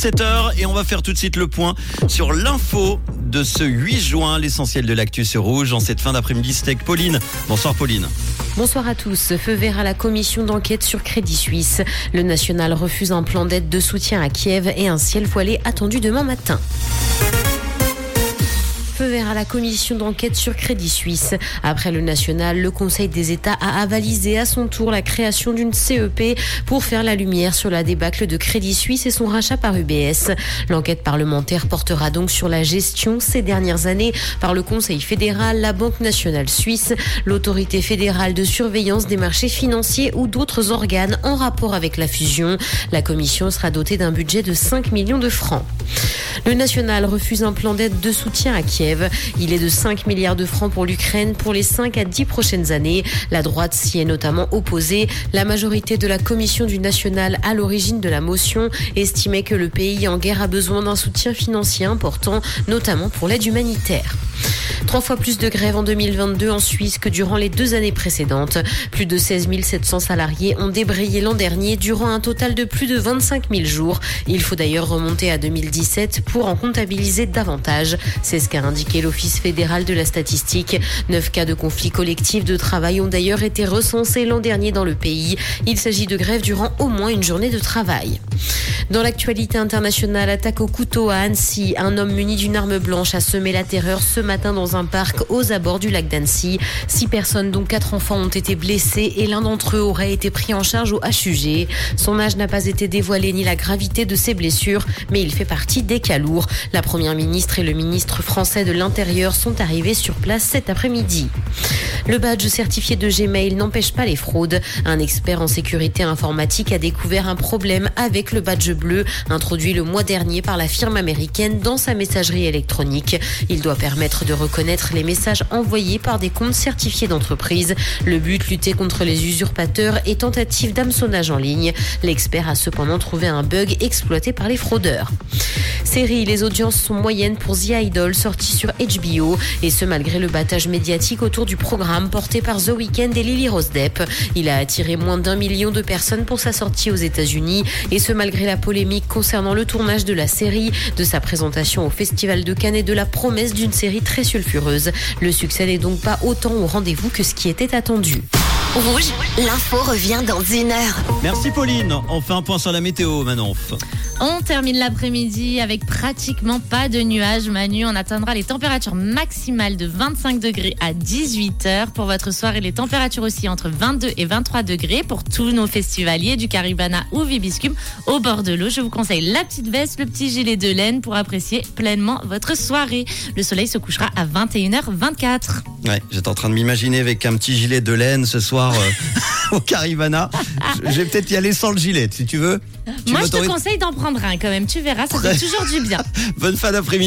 17h et on va faire tout de suite le point sur l'info de ce 8 juin, l'essentiel de l'actu sur Rouge en cette fin d'après-midi. Avec Pauline. Bonsoir Pauline. Bonsoir à tous. Feu vert à la commission d'enquête sur Crédit Suisse. Le national refuse un plan d'aide de soutien à Kiev et un ciel voilé attendu demain matin feu la commission d'enquête sur Crédit Suisse. Après le national, le Conseil des États a avalisé à son tour la création d'une CEP pour faire la lumière sur la débâcle de Crédit Suisse et son rachat par UBS. L'enquête parlementaire portera donc sur la gestion ces dernières années par le Conseil fédéral, la Banque nationale suisse, l'autorité fédérale de surveillance des marchés financiers ou d'autres organes en rapport avec la fusion. La commission sera dotée d'un budget de 5 millions de francs. Le national refuse un plan d'aide de soutien à Kiev. Il est de 5 milliards de francs pour l'Ukraine pour les 5 à 10 prochaines années. La droite s'y est notamment opposée. La majorité de la commission du national à l'origine de la motion estimait que le pays en guerre a besoin d'un soutien financier important, notamment pour l'aide humanitaire. Trois fois plus de grèves en 2022 en Suisse que durant les deux années précédentes. Plus de 16 700 salariés ont débrayé l'an dernier durant un total de plus de 25 000 jours. Il faut d'ailleurs remonter à 2017 pour en comptabiliser davantage. C'est ce qu'a indiqué l'Office fédéral de la statistique. Neuf cas de conflits collectifs de travail ont d'ailleurs été recensés l'an dernier dans le pays. Il s'agit de grèves durant au moins une journée de travail. Dans l'actualité internationale, attaque au couteau à Annecy. Un homme muni d'une arme blanche a semé la terreur ce matin dans un parc aux abords du lac d'Annecy. Six personnes, dont quatre enfants, ont été blessées et l'un d'entre eux aurait été pris en charge au HUG. Son âge n'a pas été dévoilé ni la gravité de ses blessures, mais il fait partie des cas. La première ministre et le ministre français de l'Intérieur sont arrivés sur place cet après-midi. Le badge certifié de Gmail n'empêche pas les fraudes. Un expert en sécurité informatique a découvert un problème avec le badge bleu, introduit le mois dernier par la firme américaine dans sa messagerie électronique. Il doit permettre de reconnaître les messages envoyés par des comptes certifiés d'entreprise. Le but, lutter contre les usurpateurs et tentatives d'hameçonnage en ligne. L'expert a cependant trouvé un bug exploité par les fraudeurs. Série, les audiences sont moyennes pour The Idol, sorti sur HBO, et ce malgré le battage médiatique autour du programme porté par The Weeknd et Lily Rose Depp. Il a attiré moins d'un million de personnes pour sa sortie aux États-Unis, et ce malgré la polémique concernant le tournage de la série, de sa présentation au Festival de Cannes et de la promesse d'une série très sulfureuse. Le succès n'est donc pas autant au rendez-vous que ce qui était attendu. Rouge, l'info revient dans une heure. Merci Pauline. On fait un point sur la météo maintenant. On termine l'après-midi avec pratiquement pas de nuages. Manu, on atteindra les températures maximales de 25 degrés à 18 heures. Pour votre soirée, les températures aussi entre 22 et 23 degrés pour tous nos festivaliers du Caribana ou Vibiscum au bord de l'eau. Je vous conseille la petite veste, le petit gilet de laine pour apprécier pleinement votre soirée. Le soleil se couchera à 21h24. Ouais, j'étais en train de m'imaginer avec un petit gilet de laine ce soir euh, au Caribana. Je vais peut-être y aller sans le gilet, si tu veux. Moi, je te conseille d'en prendre un quand même. Tu verras, ça fait toujours du bien. Bonne fin d'après-midi.